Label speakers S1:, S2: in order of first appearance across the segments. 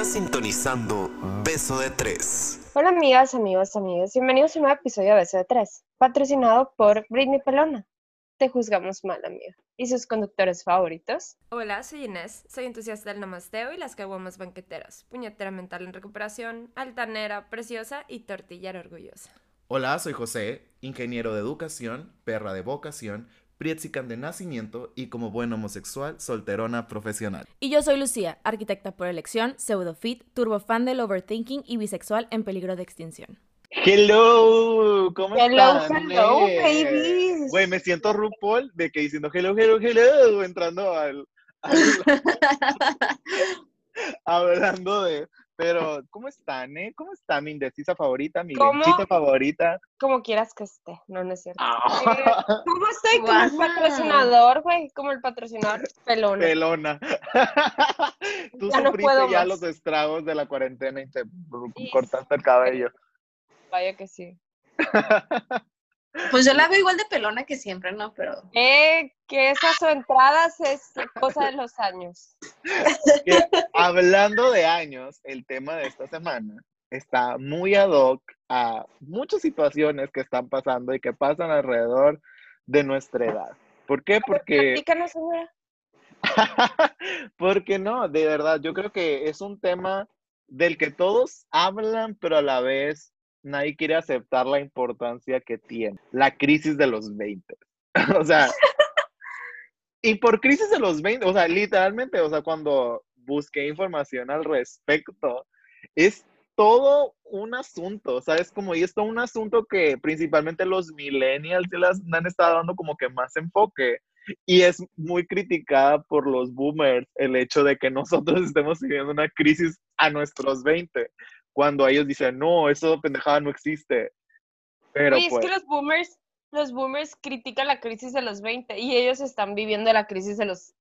S1: Estás sintonizando Beso de Tres.
S2: Hola amigas, amigos, amigos. Bienvenidos a un nuevo episodio de Beso de Tres, patrocinado por Britney Pelona. Te juzgamos mal, amiga. ¿Y sus conductores favoritos?
S3: Hola, soy Inés, soy entusiasta del namasteo y las caguamas banqueteras, puñetera mental en recuperación, altanera, preciosa y tortillera orgullosa.
S4: Hola, soy José, ingeniero de educación, perra de vocación, Prietzican de nacimiento y como buen homosexual, solterona profesional.
S5: Y yo soy Lucía, arquitecta por elección, pseudofit, turbofan del overthinking y bisexual en peligro de extinción.
S6: Hello, ¿cómo
S2: Hello,
S6: están?
S2: hello,
S6: eh?
S2: babies.
S6: Güey, me siento RuPaul de que diciendo hello, hello, hello, entrando al, al- hablando de, pero ¿cómo están, eh? ¿Cómo está mi indecisa favorita, mi lenchita favorita?
S2: Como quieras que esté. No, no es cierto.
S6: Ah.
S2: Eh, ¿Cómo estoy? Como el patrocinador, güey. Como el patrocinador pelona.
S6: Pelona. Tú
S2: Ya
S6: sufriste ya
S2: más.
S6: los estragos de la cuarentena y te
S2: Sí.
S6: cortaste el cabello.
S2: Vaya que sí.
S7: Pues yo la veo igual de pelona que siempre, ¿no? Pero
S2: Eh, que esas entradas es cosa de los años.
S6: que, hablando de años, el tema de esta semana está muy ad hoc a muchas situaciones que están pasando y que pasan alrededor de nuestra edad. ¿Por qué? Porque,
S2: Platícanos, señora.
S6: porque no, de verdad, yo creo que es un tema del que todos hablan, pero a la vez nadie quiere aceptar la importancia que tiene. La crisis de los 20. o sea, y por crisis de los 20, o sea, literalmente, o sea, cuando busqué información al respecto, es todo un asunto, o sea, es como, y es todo un asunto que principalmente los millennials se las han estado dando como que más enfoque. Y es muy criticada por los boomers el hecho de que nosotros estemos viviendo una crisis a nuestros 20, cuando ellos dicen, no, eso pendejada no existe. Pero
S2: Oye,
S6: pues,
S2: es que los boomers, los boomers critican la crisis de los 20 y ellos están viviendo la crisis de los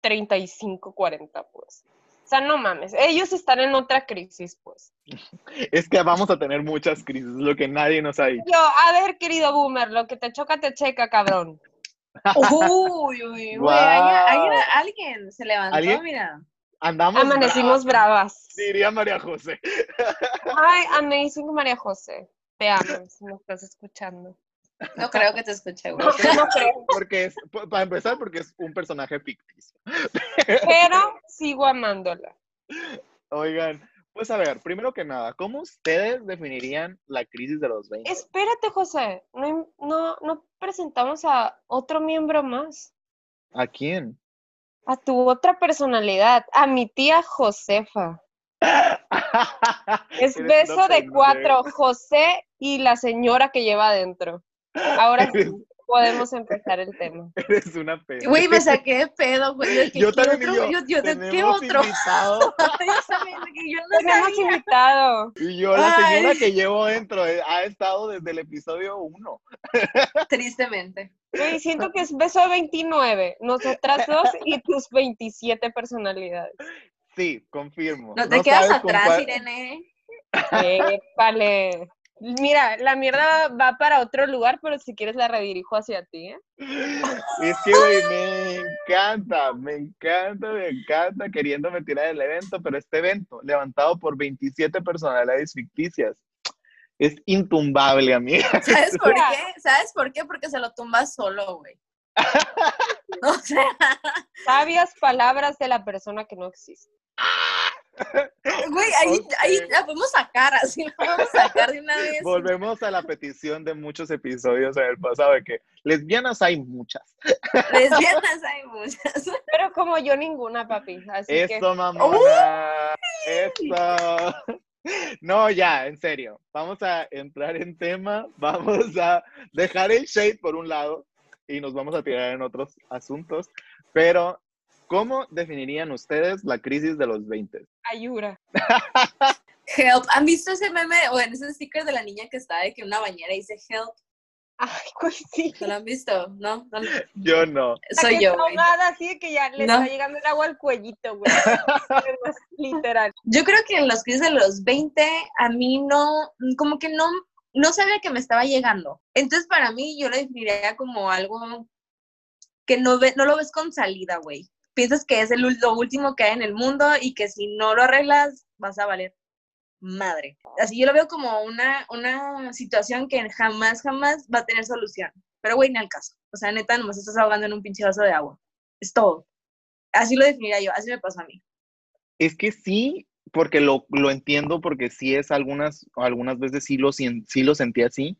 S2: 35, 40, pues. O sea, no mames, ellos están en otra crisis, pues.
S6: es que vamos a tener muchas crisis, lo que nadie nos ha dicho.
S2: Yo, a ver, querido boomer, lo que te choca, te checa, cabrón.
S7: Uy, uy,
S6: Guau.
S7: alguien se levantó,
S6: ¿Alguien?
S7: mira.
S6: Andamos
S2: Amanecimos
S6: bravas,
S2: bravas.
S6: diría María José.
S2: Ay, amazing María José. Te amo, si me estás escuchando.
S7: No creo que te escuche, güey.
S2: No, no creo,
S6: Porque es, para empezar, porque es un personaje ficticio.
S2: pero sigo amándola.
S6: Oigan, pues a ver, primero que nada, ¿cómo ustedes definirían la crisis de los 20?
S2: Espérate, José, no, no, no presentamos a otro miembro más.
S6: ¿A quién?
S2: A tu otra personalidad, a mi tía Josefa. Es beso de cuatro, José y la señora que lleva adentro. Ahora sí, podemos empezar el tema.
S6: eres una pena.
S7: Güey, me saqué de pedo, güey.
S6: Yo
S7: ¿qué
S6: también,
S7: otro?
S6: yo,
S7: Yo, yo, ¿de qué
S6: tenemos
S7: otro?
S6: invitado.
S7: Yo no
S2: Tenemos invitado.
S6: Y yo, la señora
S7: Ay.
S6: que llevo dentro, eh, ha estado desde el episodio 1.
S7: Tristemente.
S2: Güey, siento que es beso de 29, nosotras dos y tus 27 personalidades.
S6: Sí, confirmo.
S7: No te quedas
S6: sabes con
S7: atrás,
S6: cuál-
S7: Irene.
S2: Épale. Mira, la mierda va para otro lugar, pero si quieres la redirijo hacia ti, ¿eh?
S6: Es que, güey, me encanta, me encanta, me encanta queriéndome tirar del evento, pero este evento, levantado por 27 personalidades ficticias, es intumbable, amiga.
S7: ¿Sabes por qué? ¿Sabes por qué? Porque se lo tumbas solo, güey. O sea,
S2: Sabias palabras de la persona que no existe.
S7: Güey, ahí, la podemos sacar, así la podemos sacar de una vez.
S6: Volvemos a la petición de muchos episodios en el pasado de que lesbianas hay muchas.
S7: Lesbianas hay muchas.
S2: Pero como yo ninguna, papi. Así que
S6: Eso, mamona. Eso. No, ya, en serio. Vamos a entrar en tema. Vamos a dejar el shade por un lado y nos vamos a tirar en otros asuntos. Pero, ¿cómo definirían ustedes la crisis de los 20?
S2: ayura.
S7: Help. ¿Han visto ese meme o en ese sticker de la niña que está de que una bañera dice help?
S2: Ay, sí.
S7: ¿No lo han visto? No,
S6: Yo no.
S7: soy
S2: La que
S7: yo,
S2: está ahogada, así de que ya le
S7: No.
S2: está llegando el agua al cuellito, güey. Literal.
S7: Yo creo que en los crisis de los 20, a mí no, como que no, no sabía que me estaba llegando. Entonces, para mí, yo lo definiría como algo que no, ve, no lo ves con salida, güey. Piensas que es el, lo último que hay en el mundo y que si no lo arreglas, vas a valer madre. Así yo lo veo como una, una situación que jamás, jamás va a tener solución. Pero güey, ni al caso. O sea, neta, nomás estás ahogando en un pinche vaso de agua. Es todo. Así lo definiría yo, así me pasó a mí.
S6: Es que sí, porque lo, lo entiendo, porque sí es algunas, algunas veces sí lo, sí lo sentí así,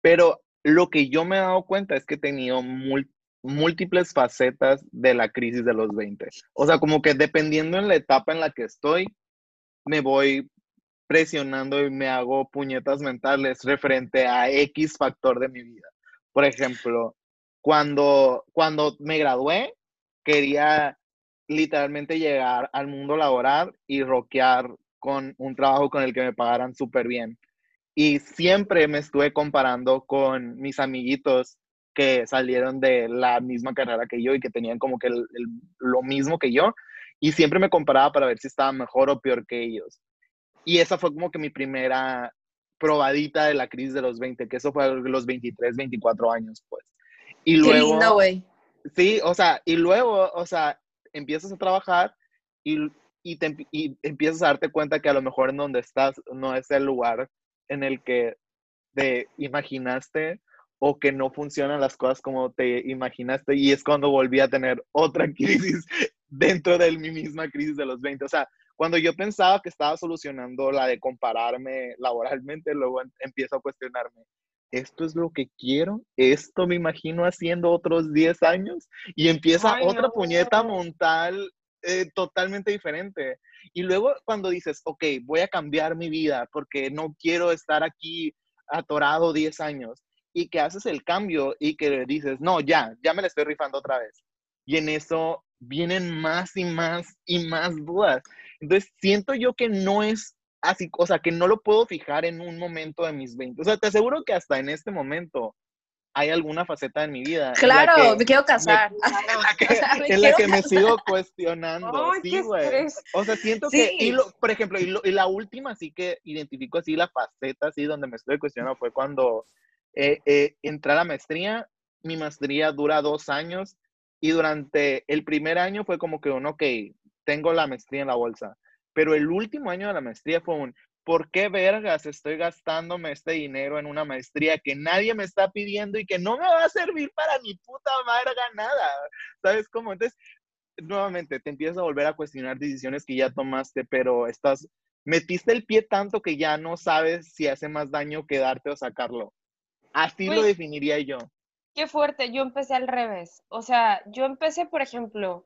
S6: pero lo que yo me he dado cuenta es que he tenido mul- múltiples facetas de la crisis de los 20. O sea, como que dependiendo en la etapa en la que estoy, me voy presionando y me hago puñetas mentales referente a X factor de mi vida. Por ejemplo, cuando, cuando me gradué, quería literalmente llegar al mundo laboral y rockear con un trabajo con el que me pagaran súper bien. Y siempre me estuve comparando con mis amiguitos que salieron de la misma carrera que yo y que tenían como que el- el- lo mismo que yo. Y siempre me comparaba para ver si estaba mejor o peor que ellos. Y esa fue como que mi primera probadita de la crisis de los 20, que eso fue los 23, 24 años, pues. Y
S7: Qué
S6: luego...
S7: lindo, güey.
S6: Sí, o sea, y luego, o sea, empiezas a trabajar y, y, te y empiezas a darte cuenta que a lo mejor en donde estás no es el lugar en el que te imaginaste o que no funcionan las cosas como te imaginaste y es cuando volví a tener otra crisis dentro de mi misma crisis de los 20. O sea, cuando yo pensaba que estaba solucionando la de compararme laboralmente, luego em- empiezo a cuestionarme, ¿esto es lo que quiero? ¿Esto me imagino haciendo otros 10 años? Y empieza
S2: Ay,
S6: otra
S2: no.
S6: puñeta montal eh, totalmente diferente. Y luego cuando dices, ok, voy a cambiar mi vida porque no quiero estar aquí atorado 10 años y que haces el cambio y que dices, no, ya, ya me la estoy rifando otra vez. Y en eso vienen más y más y más dudas. Entonces, siento yo que no es así, o sea, que no lo puedo fijar en un momento de mis 20. O sea, te aseguro que hasta en este momento hay alguna faceta en mi vida. en la
S7: Claro,
S6: que-
S7: me quiero casar.
S6: en la que,
S7: O sea, me
S6: en la que me sigo cuestionando.
S2: Ay,
S6: sí, güey. O sea, siento que,
S7: Sí.
S6: y lo- por ejemplo, y, lo- y la última sí que identifico así la faceta así donde me estoy cuestionando fue cuando eh, eh, a la maestría. Mi maestría dura dos años y durante el primer año fue como que un, ok, tengo la maestría en la bolsa. Pero el último año de la maestría fue un, ¿por qué vergas estoy gastándome este dinero en una maestría que nadie me está pidiendo y que no me va a servir para ni puta verga nada? ¿Sabes cómo? Entonces, nuevamente, te empiezas a volver a cuestionar decisiones que ya tomaste, pero estás, metiste el pie tanto que ya no sabes si hace más daño quedarte o sacarlo. Así lo definiría yo.
S2: Qué fuerte, yo empecé al revés. O sea, yo empecé, por ejemplo,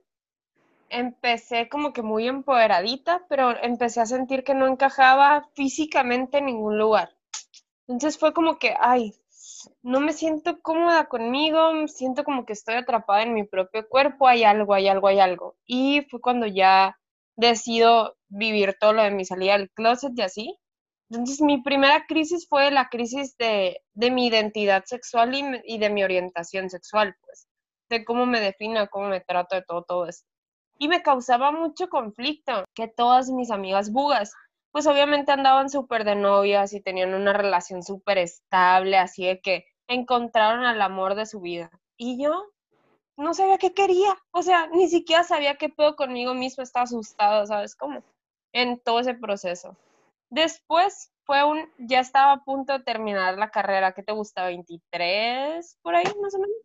S2: empecé como que muy empoderadita, pero empecé a sentir que no encajaba físicamente en ningún lugar. Entonces fue como que, ay, no me siento cómoda conmigo, siento como que estoy atrapada en mi propio cuerpo, hay algo, hay algo, hay algo. Y fue cuando ya decido vivir todo lo de mi salida del closet y así. Entonces, mi primera crisis fue la crisis de, de mi identidad sexual y, y de mi orientación sexual, pues, de cómo me defino, cómo me trato de todo, todo esto. Y me causaba mucho conflicto que todas mis amigas bugas, pues obviamente andaban súper de novias y tenían una relación súper estable, así de que encontraron al amor de su vida. Y yo no sabía qué quería, o sea, ni siquiera sabía qué pedo conmigo mismo, estaba asustada, ¿sabes cómo? En todo ese proceso. Después fue un, ya estaba a punto de terminar la carrera, ¿qué te gusta? 23, por ahí más o menos.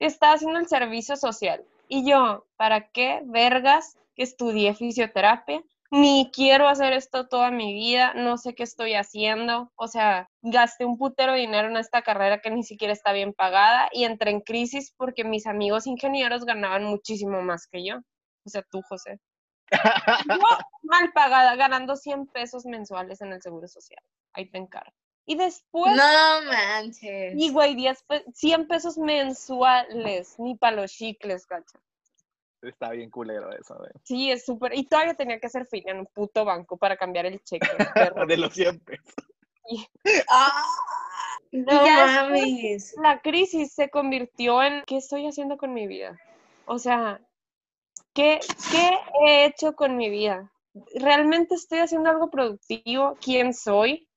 S2: Estaba haciendo el servicio social. Y yo, ¿para qué vergas que estudié fisioterapia? Ni quiero hacer esto toda mi vida, no sé qué estoy haciendo. O sea, gasté un putero dinero en esta carrera que ni siquiera está bien pagada y entré en crisis porque mis amigos ingenieros ganaban muchísimo más que yo. O sea, tú, José. Yo, mal pagada, ganando 100 pesos mensuales en el Seguro Social. Ahí te encargo. Y después,
S7: No manches.
S2: y güey, 10 pe- 100 pesos mensuales, ni para los chicles, cacha.
S6: Está bien culero eso, güey.
S2: Sí, es súper. Y todavía tenía que hacer fila en un puto banco para cambiar el cheque. perro.
S6: De los 100 pesos.
S7: Ah, no mames.
S2: la crisis se convirtió en ¿qué estoy haciendo con mi vida? O sea, ¿qué, qué he hecho con mi vida? ¿Realmente estoy haciendo algo productivo? ¿Quién soy?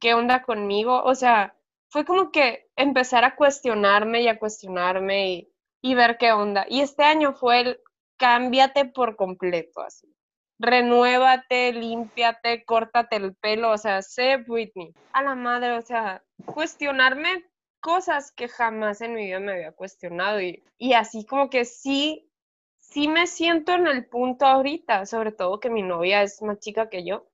S2: ¿Qué onda conmigo? O sea, fue como que empezar a cuestionarme y a cuestionarme y, y ver qué onda. Y este año fue el cámbiate por completo, así. renuévate, límpiate, córtate el pelo, o sea, sé Britney. A la madre, o sea, cuestionarme cosas que jamás en mi vida me había cuestionado y, y así como que sí, sí me siento en el punto ahorita, sobre todo que mi novia es más chica que yo,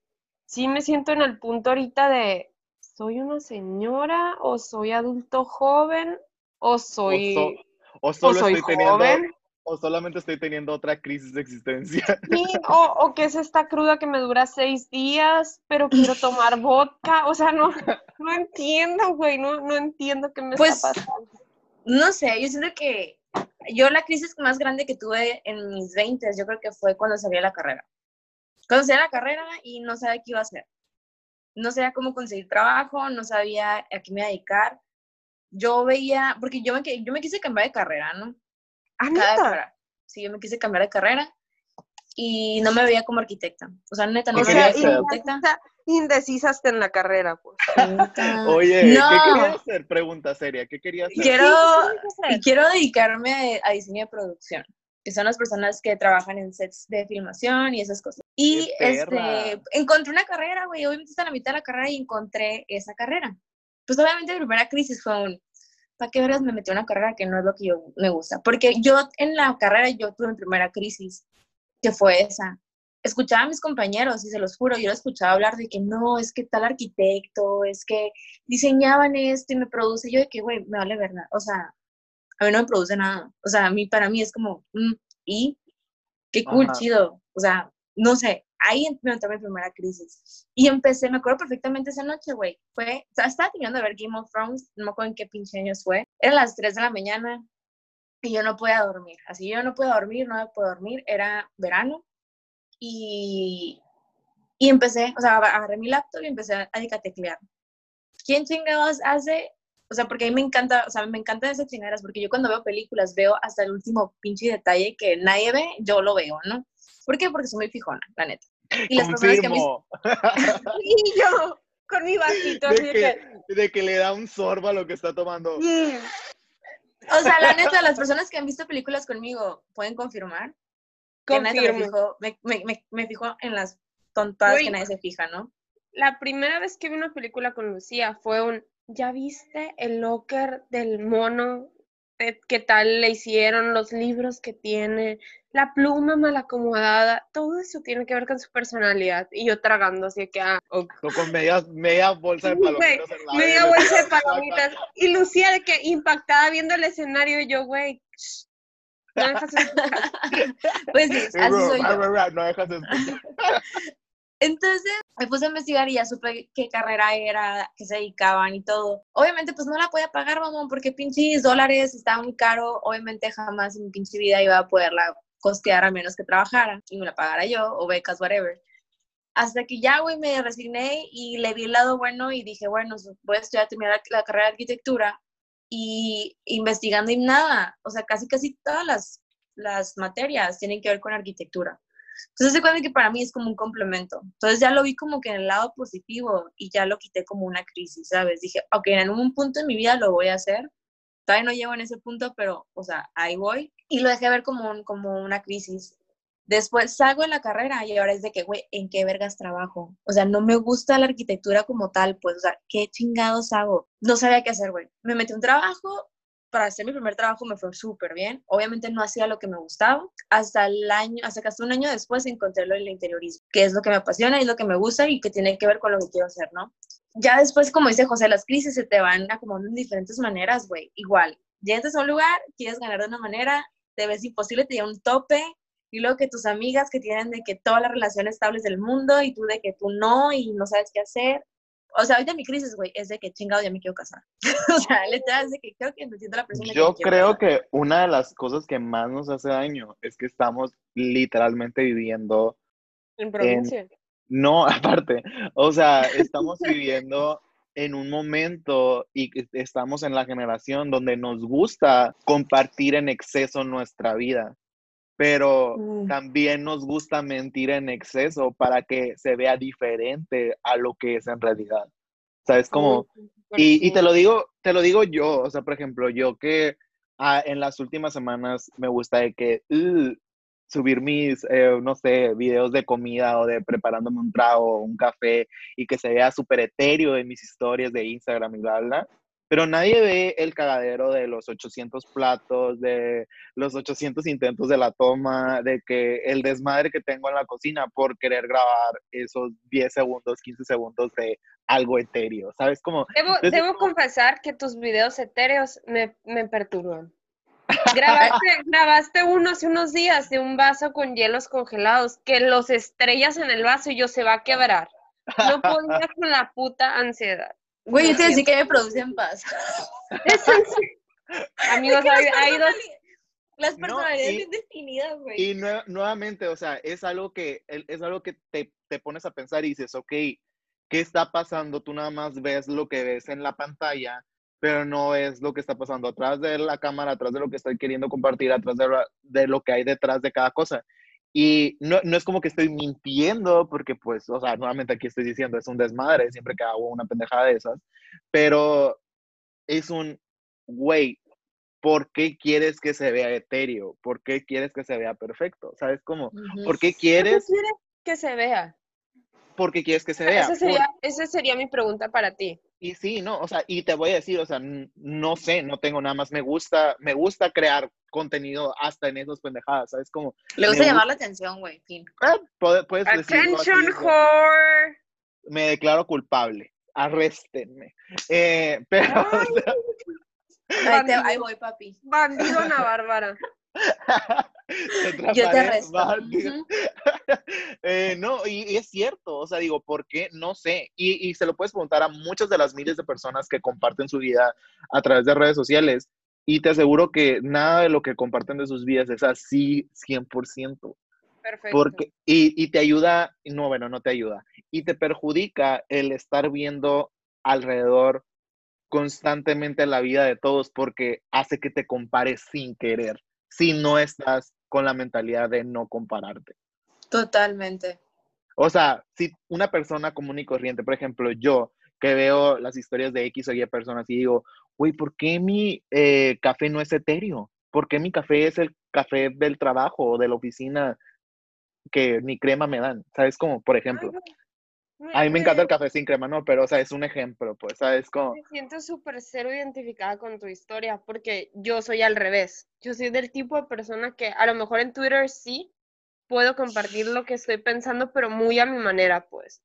S2: sí me siento en el punto ahorita de, ¿soy una señora o soy adulto joven o soy...
S6: O, so- o solo
S2: soy
S6: estoy teniendo,
S2: joven.
S6: o solamente estoy teniendo otra crisis de existencia.
S2: Sí, o, o que es esta cruda que me dura seis días, pero quiero tomar vodka. O sea, no, no entiendo, güey, no, no entiendo qué me
S7: Pues,
S2: está pasando.
S7: No sé, yo siento que yo la crisis más grande que tuve en mis 20 yo creo que fue cuando salí de la carrera. Cuando salí de la carrera y no sabía qué iba a hacer. No sabía cómo conseguir trabajo, no sabía a qué me iba a dedicar. Yo veía, porque yo me, yo me quise cambiar de carrera, ¿no?
S2: Ah.
S7: Sí, yo me quise cambiar de carrera y no me veía como arquitecta. O sea, neta, no
S6: ¿Qué
S7: me veía como arquitecta.
S2: Indecisa, indecisa hasta en la carrera, pues.
S6: Oye,
S7: No.
S6: ¿qué querías hacer? Pregunta seria, ¿qué querías hacer?
S7: Quiero,
S2: ¿qué quieres hacer?
S7: y quiero dedicarme a, diseño de producción, que son las personas que trabajan en sets de filmación y esas cosas. Y este, encontré una carrera, güey, obviamente está a la mitad de la carrera y encontré esa carrera. Pues obviamente mi primera crisis fue un, ¿para qué veras me metí a una carrera que no es lo que yo me gusta? Porque yo en la carrera yo tuve mi primera crisis, que fue esa. Escuchaba a mis compañeros y se los juro, yo lo escuchaba hablar de que no, es que tal arquitecto, es que diseñaban esto y me produce. Yo de que, güey, me vale verdad. O sea, a mí no me produce nada. O sea, a mí, para mí es como, mm, ¿y? Qué cool,
S6: Ajá.
S7: chido. O sea, no sé, ahí me entró mi primera crisis. Y empecé, me acuerdo perfectamente esa noche, güey. Fue, o sea, estaba terminando de ver Game of Thrones, no me acuerdo en qué pinche años fue. Eran las 3 de la mañana y yo no podía dormir. Así yo no puedo dormir, no puedo dormir. Era verano y, y empecé, o sea, agarré mi laptop y empecé a, a teclear. ¿Quién chingados hace? O sea, porque a mí me encanta, o sea, me encantan esas chingaderas, porque yo cuando veo películas veo hasta el último pinche detalle que nadie ve, yo lo veo, ¿no? ¿Por qué? Porque soy muy fijona, la neta. Y las personas que
S6: Confirmo.
S2: Y yo, con mi vasito,
S6: De
S2: que,
S6: de que le da un sorbo a lo que está tomando.
S2: mm,
S7: o sea, la neta, las personas que han visto películas conmigo pueden confirmar que neta me fijo, me, me, me, fijo en las tontadas que nadie se fija, ¿no?
S2: La primera vez que vi una película con Lucía fue un, ¿ya viste el locker del mono? ¿Qué tal le hicieron? Los libros que tiene, la pluma mal acomodada, todo eso tiene que ver con su personalidad. Y yo tragando así que, ah.
S6: Tú con media, media bolsa de palomitas en la
S2: media bolsa de palomitas. Y Lucía de que impactada viendo el escenario, y yo, güey, shh, no dejas escuchar.
S7: Pues sí, así soy yo.
S6: No dejas escuchar.
S7: Entonces me puse a investigar y ya supe qué carrera era, qué se dedicaban y todo. Obviamente pues no la podía pagar, mamón, porque pinches dólares estaba muy caro. Obviamente jamás en mi pinche vida iba a poderla costear a menos que trabajara y me la pagara yo o becas, whatever. Hasta que ya, güey, me resigné y le vi el lado bueno y dije, bueno, voy a estudiar, terminar la, la carrera de arquitectura y investigando y nada, o sea, casi casi todas las, las materias tienen que ver con arquitectura. Entonces se cuenta que para mí es como un complemento. Entonces ya lo vi como que en el lado positivo y ya lo quité como una crisis, ¿sabes? Dije, ok, en algún punto en mi vida lo voy a hacer. Todavía no llego en ese punto, pero, o sea, ahí voy. Y lo dejé ver como, un, como una crisis. Después salgo de la carrera y ahora es de que, güey, ¿en qué vergas trabajo? O sea, no me gusta la arquitectura como tal, pues, o sea, ¿qué chingados hago? No sabía qué hacer, güey. Me metí un trabajo, para hacer mi primer trabajo me fue súper bien. Obviamente no hacía lo que me gustaba. Hasta el año, hasta hasta un año después encontré lo del interiorismo, que es lo que me apasiona y lo que me gusta y que tiene que ver con lo que quiero hacer, ¿no? Ya después, como dice José, las crisis se te van acomodando en diferentes maneras, güey. Igual, llegas a un lugar, quieres ganar de una manera, te ves imposible, te llega un tope, y luego que tus amigas que tienen de que todas las relaciones estables del mundo y tú de que tú no y no sabes qué hacer. O sea, ahorita mi crisis, güey, es de que chingado ya me quiero casar. o sea, literal es de que creo que me siento la persona
S6: Yo
S7: que
S6: creo
S7: casar.
S6: que una de las cosas que más nos hace daño es que estamos literalmente viviendo,
S2: En provincia.
S6: no, aparte, o sea, estamos viviendo en un momento y estamos en la generación donde nos gusta compartir en exceso nuestra vida, pero
S7: Mm.
S6: también nos gusta mentir en exceso para que se vea diferente a lo que es en realidad. ¿Sabes? Como, y, y te lo digo, te lo digo yo, o sea, por ejemplo, yo que ah, en las últimas semanas me gusta de que "Ugh, subir mis, eh, no sé, videos de comida o de preparándome un trago o un café y que se vea súper etéreo en mis historias de Instagram y bla, bla. Pero nadie ve el cagadero de los 800 platos, de los 800 intentos de la toma, de que el desmadre que tengo en la cocina por querer grabar esos 10 segundos, 15 segundos de algo etéreo, ¿sabes? Como,
S2: Debo, debo confesar que tus videos etéreos me, me perturban. Grabaste, grabaste uno hace unos días de un vaso con hielos congelados que los estrellas en el vaso y yo se va a quebrar. No podía con la puta ansiedad.
S7: Güey, yo te
S2: Lo
S7: decía que me produce en paz.
S2: Amigos, hay, hay dos.
S7: Las
S6: No,
S7: personalidades
S6: y-
S7: bien definidas, güey.
S6: Y nue- nuevamente, o sea, es algo que, el- es algo que te, te pones a pensar y dices, ok, ¿qué está pasando? Tú nada más ves lo que ves en la pantalla, pero no es lo que está pasando atrás de la cámara, atrás de lo que estoy queriendo compartir, atrás de, de lo que hay detrás de cada cosa. Y no, no es como que estoy mintiendo, porque pues, o sea, nuevamente aquí estoy diciendo, es un desmadre siempre que hago una pendejada de esas, pero es un, güey, ¿por qué quieres que se vea etéreo? ¿Por qué quieres que se vea perfecto? ¿Sabes cómo? ¿Por qué
S2: ¿Qué
S6: quieres?
S2: quieres que se vea?
S6: ¿Por qué quieres que se vea?
S2: Esa
S6: Por-
S2: sería, esa sería mi pregunta para ti.
S6: Y sí, no, o sea, y te voy a decir, o sea, no sé, no tengo nada más, me gusta, me gusta crear contenido hasta en esas pendejadas, ¿sabes? Como,
S7: Le gusta llamar
S6: gusta-
S7: la atención, güey. Fin.
S6: puede- puedes así,
S2: Attention, whore.
S6: me declaro culpable, arréstenme. Eh, pero, o sea,
S7: Ahí, te- ahí voy, papi.
S2: Bandido Ana Bárbara.
S7: Yo te arresto.
S6: Eh, no, y, y es cierto, o sea, digo, ¿por qué? No sé. Y, y se lo puedes preguntar a muchas de las miles de personas que comparten su vida a través de redes sociales. Y te aseguro que nada de lo que comparten de sus vidas es así 100%.
S2: Perfecto.
S6: Porque, y, y te ayuda, no, bueno, no te ayuda. Y te perjudica el estar viendo alrededor constantemente la vida de todos porque hace que te compares sin querer, si no estás con la mentalidad de no compararte.
S7: Totalmente.
S6: O sea, si una persona común y corriente, por ejemplo, yo que veo las historias de X o Y personas y digo, güey, ¿por qué mi eh, café no es etéreo? ¿Por qué mi café es el café del trabajo o de la oficina que ni crema me dan? ¿Sabes? Como, por ejemplo, a mí me encanta el café sin crema, no, pero, o sea, es un ejemplo, pues, ¿sabes? Como,
S2: Me siento súper cero identificada con tu historia porque yo soy al revés. Yo soy del tipo de persona que a lo mejor en Twitter sí puedo compartir lo que estoy pensando, pero muy a mi manera, pues.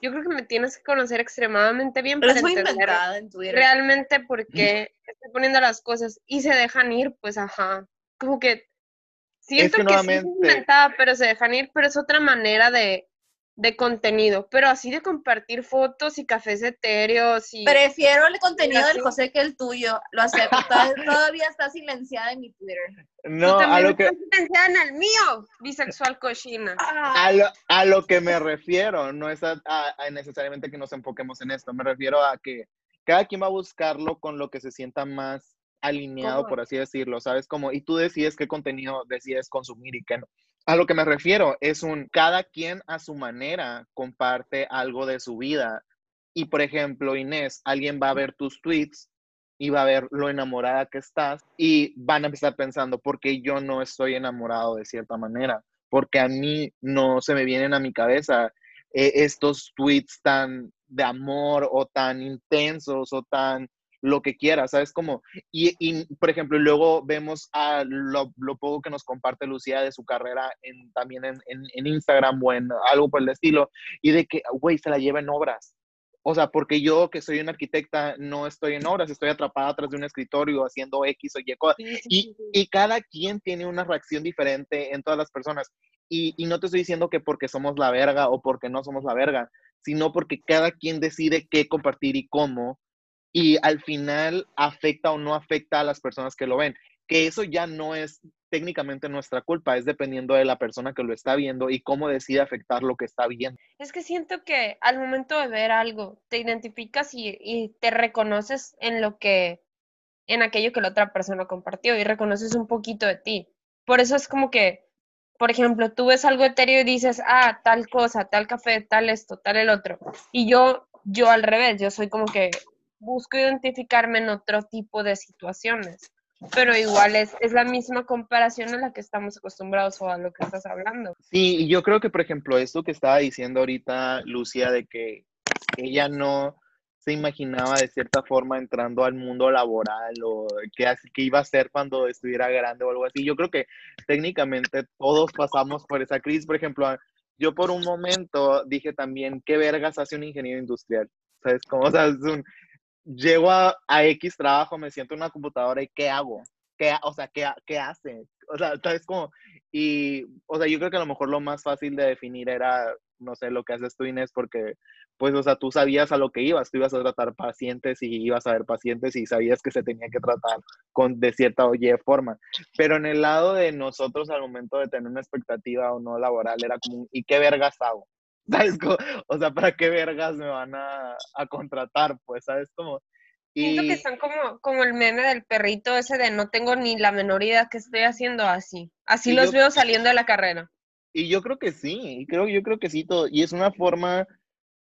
S2: Yo creo que me tienes que conocer extremadamente bien para
S7: Eres muy
S2: entender
S7: en Twitter.
S2: realmente por qué estoy poniendo las cosas y se dejan ir, pues ajá. Como que siento que, sí es
S6: nuevamente-
S2: inventada, pero se dejan ir, pero es otra manera de, de contenido. Pero así de compartir fotos y cafés etéreos y...
S7: Prefiero el contenido del. José que el tuyo. Lo acepto. Todavía, está silenciada en mi Twitter.
S6: no,
S2: Tú
S6: a lo que...
S2: pensada en el mío, bisexual cochina.
S7: Ah,
S6: A lo, a lo que me refiero, no es a, a- a necesariamente que nos enfoquemos en esto, me refiero a que cada quien va a buscarlo con lo que se sienta más alineado, por así decirlo, ¿sabes? Como, y tú decides qué contenido decides consumir y qué no. A lo que me refiero es un, cada quien a su manera comparte algo de su vida. Y por ejemplo, Inés, alguien va a ver tus tweets y va a ver lo enamorada que estás y van a empezar pensando, ¿por qué yo no estoy enamorado de cierta manera? Porque a mí no se me vienen a mi cabeza eh, estos tweets tan de amor o tan intensos o tan lo que quieras, ¿sabes? Como, y, y, por ejemplo, luego vemos a lo, lo poco que nos comparte Lucía de su carrera en, también en, en, en Instagram o en algo por el estilo, y de que, güey, se la lleva en obras. O sea, porque yo que soy una arquitecta no estoy en obras, estoy atrapada atrás de un escritorio haciendo X o Y cosas.
S2: Sí, sí,
S6: Y,
S2: sí,
S6: y cada quien tiene una reacción diferente en todas las personas. Y, y no te estoy diciendo que porque somos la verga o porque no somos la verga, sino porque cada quien decide qué compartir y cómo. Y al final afecta o no afecta a las personas que lo ven. Que eso ya no es técnicamente nuestra culpa, es dependiendo de la persona que lo está viendo y cómo decide afectar lo que está viendo.
S2: Es que siento que al momento de ver algo, te identificas y, te reconoces en lo que, en aquello que la otra persona compartió y reconoces un poquito de ti. Por eso es como que, por ejemplo, tú ves algo etéreo y dices, ah, tal cosa, tal café, tal esto, tal el otro. Y yo, yo al revés, yo soy como que busco identificarme en otro tipo de situaciones. pero igual es, es la misma comparación a la que estamos acostumbrados o a lo que estás hablando.
S6: Sí, yo creo que, por ejemplo, esto que estaba diciendo ahorita Lucia, de que ella no se imaginaba de cierta forma entrando al mundo laboral o qué, qué iba a hacer cuando estuviera grande o algo así. Yo creo que técnicamente todos pasamos por esa crisis. Por ejemplo, yo por un momento dije también, ¿qué vergas hace un ingeniero industrial? ¿Sabes cómo? O sea, es un, llego a, a X trabajo, me siento en una computadora y ¿qué hago? ¿Qué, o sea, ¿qué, qué hace? O sea, ¿sabes cómo? Y, o sea, yo creo que a lo mejor lo más fácil de definir era, no sé, lo que haces tú, Inés, porque, pues, o sea, tú sabías a lo que ibas, tú ibas a tratar pacientes y ibas a ver pacientes y sabías que se tenía que tratar con, de cierta o Y forma. Pero en el lado de nosotros, al momento de tener una expectativa o no laboral, era como, ¿y qué vergas hago? ¿Sabes? O sea, ¿para qué vergas me van a, a contratar? Pues, ¿sabes? Como...
S2: Siento que
S6: Y,
S2: están como, como el meme del perrito ese de no tengo ni la menor idea qué estoy haciendo así. Así
S6: Y
S2: los
S6: yo-
S2: veo saliendo de la carrera.
S6: y yo creo que sí, y creo, yo creo que sí, todo, y es una forma,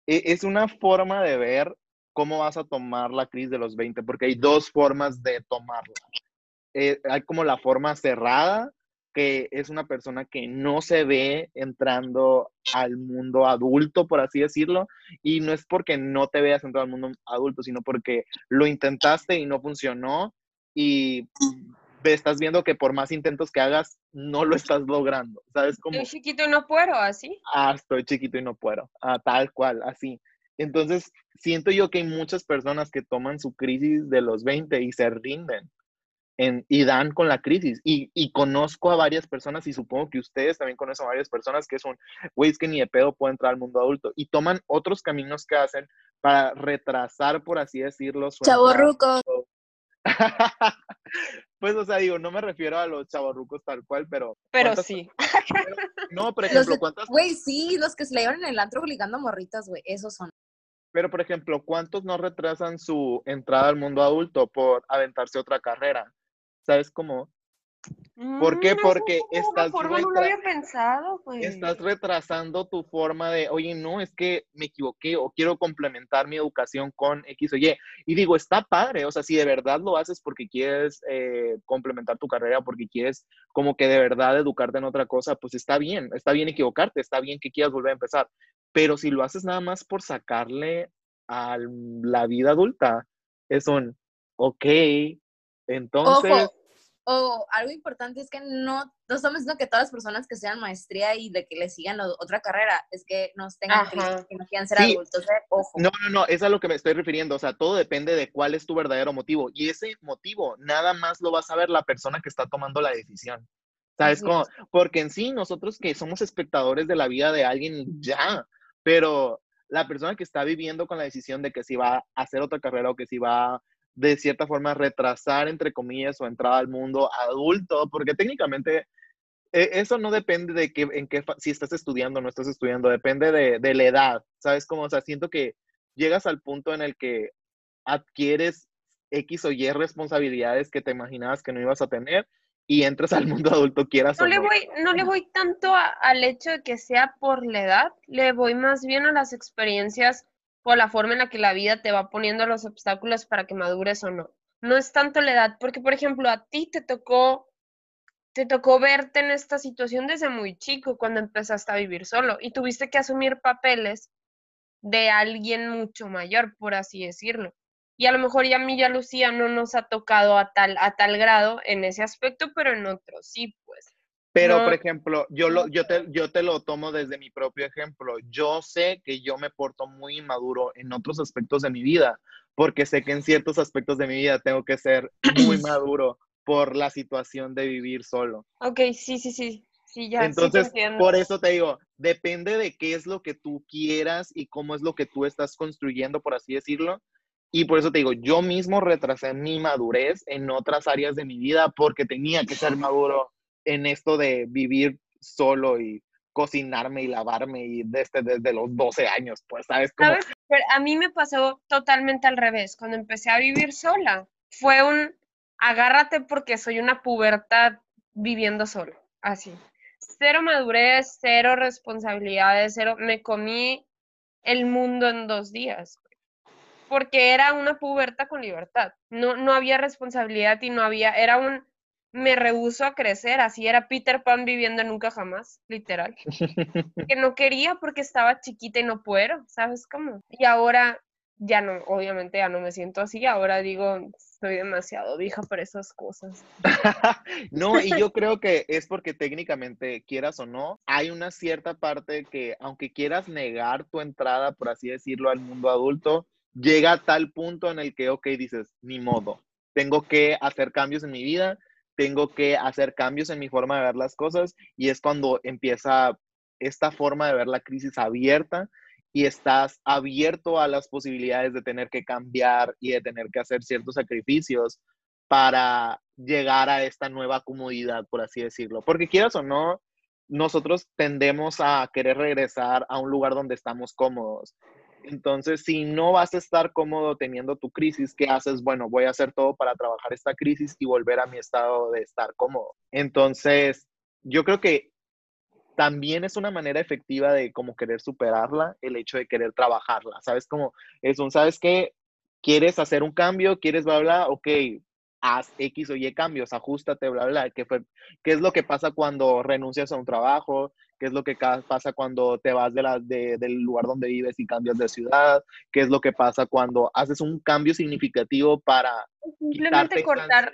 S6: e- es una forma de ver cómo vas a tomar la crisis de los 20, porque hay dos formas de tomarla. Eh, hay como la forma cerrada, que es una persona que no se ve entrando al mundo adulto, por así decirlo, y no es porque no te veas entrar al mundo adulto, sino porque lo intentaste y no funcionó, y estás viendo que por más intentos que hagas, no lo estás logrando, ¿sabes? Como,
S2: Estoy chiquito y no puedo, así.
S6: ah, estoy chiquito y no puedo, ah, tal cual, así. Entonces, siento yo que hay muchas personas que toman su crisis de los 20 y se rinden en- y dan con la crisis. Y, y conozco a varias personas y supongo que ustedes también conocen a varias personas que son, güey, es que ni de pedo puedo entrar al mundo adulto y toman otros caminos que hacen para retrasar, por así decirlo, su. Pues, o sea, digo, no me refiero a los chavorrucos tal cual, pero...
S2: Pero
S6: ¿cuántas-
S2: sí.
S6: No, por ejemplo,
S7: de-
S6: ¿cuántas
S7: Güey, sí, los que se le en el antro ligando morritas, güey, esos son.
S6: Pero, por ejemplo, ¿cuántos no retrasan su entrada al mundo adulto por aventarse otra carrera? ¿Sabes cómo? ¿Por qué?
S2: Mm,
S6: Porque estás
S2: forma no lo
S6: retra-
S2: había pensado, pues.
S6: Estás retrasando tu forma de, oye, no, es que me equivoqué o quiero complementar mi educación con X o Y. Y digo, está padre, o sea, si de verdad lo haces porque quieres eh, complementar tu carrera, porque quieres como que de verdad educarte en otra cosa, pues está bien, está bien equivocarte, está bien que quieras volver a empezar. Pero si lo haces nada más por sacarle a la vida adulta, es un, ok, entonces...
S7: Ojo, o algo importante es que no, no estamos diciendo que todas las personas que sean maestría y de que le sigan otra carrera, es que nos tengan crisis, que no quieran ser
S6: Sí.
S7: adultos, ¿eh? Ojo.
S6: No, no, no, es a lo que me estoy refiriendo. O sea, todo depende de cuál es tu verdadero motivo. Y ese motivo nada más lo va a saber la persona que está tomando la decisión. ¿Sabes cómo? Porque en sí, nosotros que somos espectadores de la vida de alguien, ya. Pero la persona que está viviendo con la decisión de que si va a hacer otra carrera o que si va de cierta forma retrasar, entre comillas, su entrada al mundo adulto, porque técnicamente eh, eso no depende de que, en qué, si estás estudiando o no estás estudiando, depende de, de la edad, ¿sabes? Como, o sea, siento que llegas al punto en el que adquieres X o Y responsabilidades que te imaginabas que no ibas a tener y entras al mundo adulto, quieras
S2: No
S6: o
S2: le
S6: no.
S2: voy, no le voy tanto a- al hecho de que sea por la edad, le voy más bien a las experiencias o la forma en la que la vida te va poniendo los obstáculos para que madures o no. No es tanto la edad, porque por ejemplo a ti te tocó, te tocó verte en esta situación desde muy chico cuando empezaste a vivir solo y tuviste que asumir papeles de alguien mucho mayor, por así decirlo. Y a lo mejor ya a mí y a Lucía no nos ha tocado a tal, a tal grado en ese aspecto, pero en otros sí, pues.
S6: Pero,
S2: No,
S6: por ejemplo, yo, lo, yo, te, yo te lo tomo desde mi propio ejemplo. Yo sé que yo me porto muy inmaduro en otros aspectos de mi vida, porque sé que en ciertos aspectos de mi vida tengo que ser muy maduro por la situación de vivir solo.
S2: Ok, sí, sí, sí. Sí, ya, sí
S6: Entonces,
S2: entiendo.
S6: por eso te digo, depende de qué es lo que tú quieras y cómo es lo que tú estás construyendo, por así decirlo. Y por eso te digo, yo mismo retrasé mi madurez en otras áreas de mi vida porque tenía que ser maduro en esto de vivir solo y cocinarme y lavarme y desde, desde los 12 años, pues, ¿sabes? Como,
S2: a mí me pasó totalmente al revés. Cuando empecé a vivir sola, fue un agárrate porque soy una pubertad viviendo solo. Así. Cero madurez, cero responsabilidades, cero. Me comí el mundo en dos días. porque era una puberta con libertad. No, no había responsabilidad y no había, era un, me rehuso a crecer, así era Peter Pan viviendo nunca jamás, literal. que no quería porque estaba chiquita y no puedo, ¿sabes cómo? Y ahora ya no, obviamente ya no me siento así, ahora digo, soy demasiado vieja para esas cosas.
S6: no, y yo creo que es porque técnicamente, quieras o no, hay una cierta parte que, aunque quieras negar tu entrada, por así decirlo, al mundo adulto, llega a tal punto en el que, ok, dices, ni modo, tengo que hacer cambios en mi vida, tengo que hacer cambios en mi forma de ver las cosas, y es cuando empieza esta forma de ver la crisis abierta y estás abierto a las posibilidades de tener que cambiar y de tener que hacer ciertos sacrificios para llegar a esta nueva comodidad, por así decirlo. Porque quieras o no, nosotros tendemos a querer regresar a un lugar donde estamos cómodos. Entonces, si no vas a estar cómodo teniendo tu crisis, ¿qué haces? Bueno, voy a hacer todo para trabajar esta crisis y volver a mi estado de estar cómodo. Entonces, yo creo que también es una manera efectiva de como querer superarla, el hecho de querer trabajarla, ¿sabes? Como es un, ¿sabes qué? ¿Quieres hacer un cambio? ¿Quieres bla, bla? Ok, haz X o Y cambios, ajustate, bla, bla. ¿Qué, ¿Qué es lo que pasa cuando renuncias a un trabajo? ¿Qué es lo que pasa cuando te vas de la, de, del lugar donde vives y cambias de ciudad? ¿Qué es lo que pasa cuando haces un cambio significativo para...
S2: Simplemente cortar,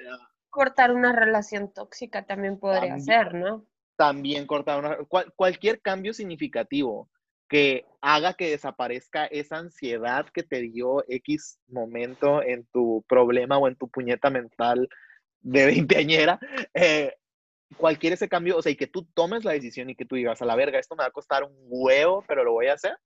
S2: cortar una relación tóxica también podría ser, ¿no?
S6: también cortar una, cualquier cambio significativo que haga que desaparezca esa ansiedad que te dio X momento en tu problema o en tu puñeta mental de veinteañera, eh, cualquier ese cambio, o sea, y que tú tomes la decisión y que tú digas, a la verga, esto me va a costar un huevo, pero lo voy a hacer,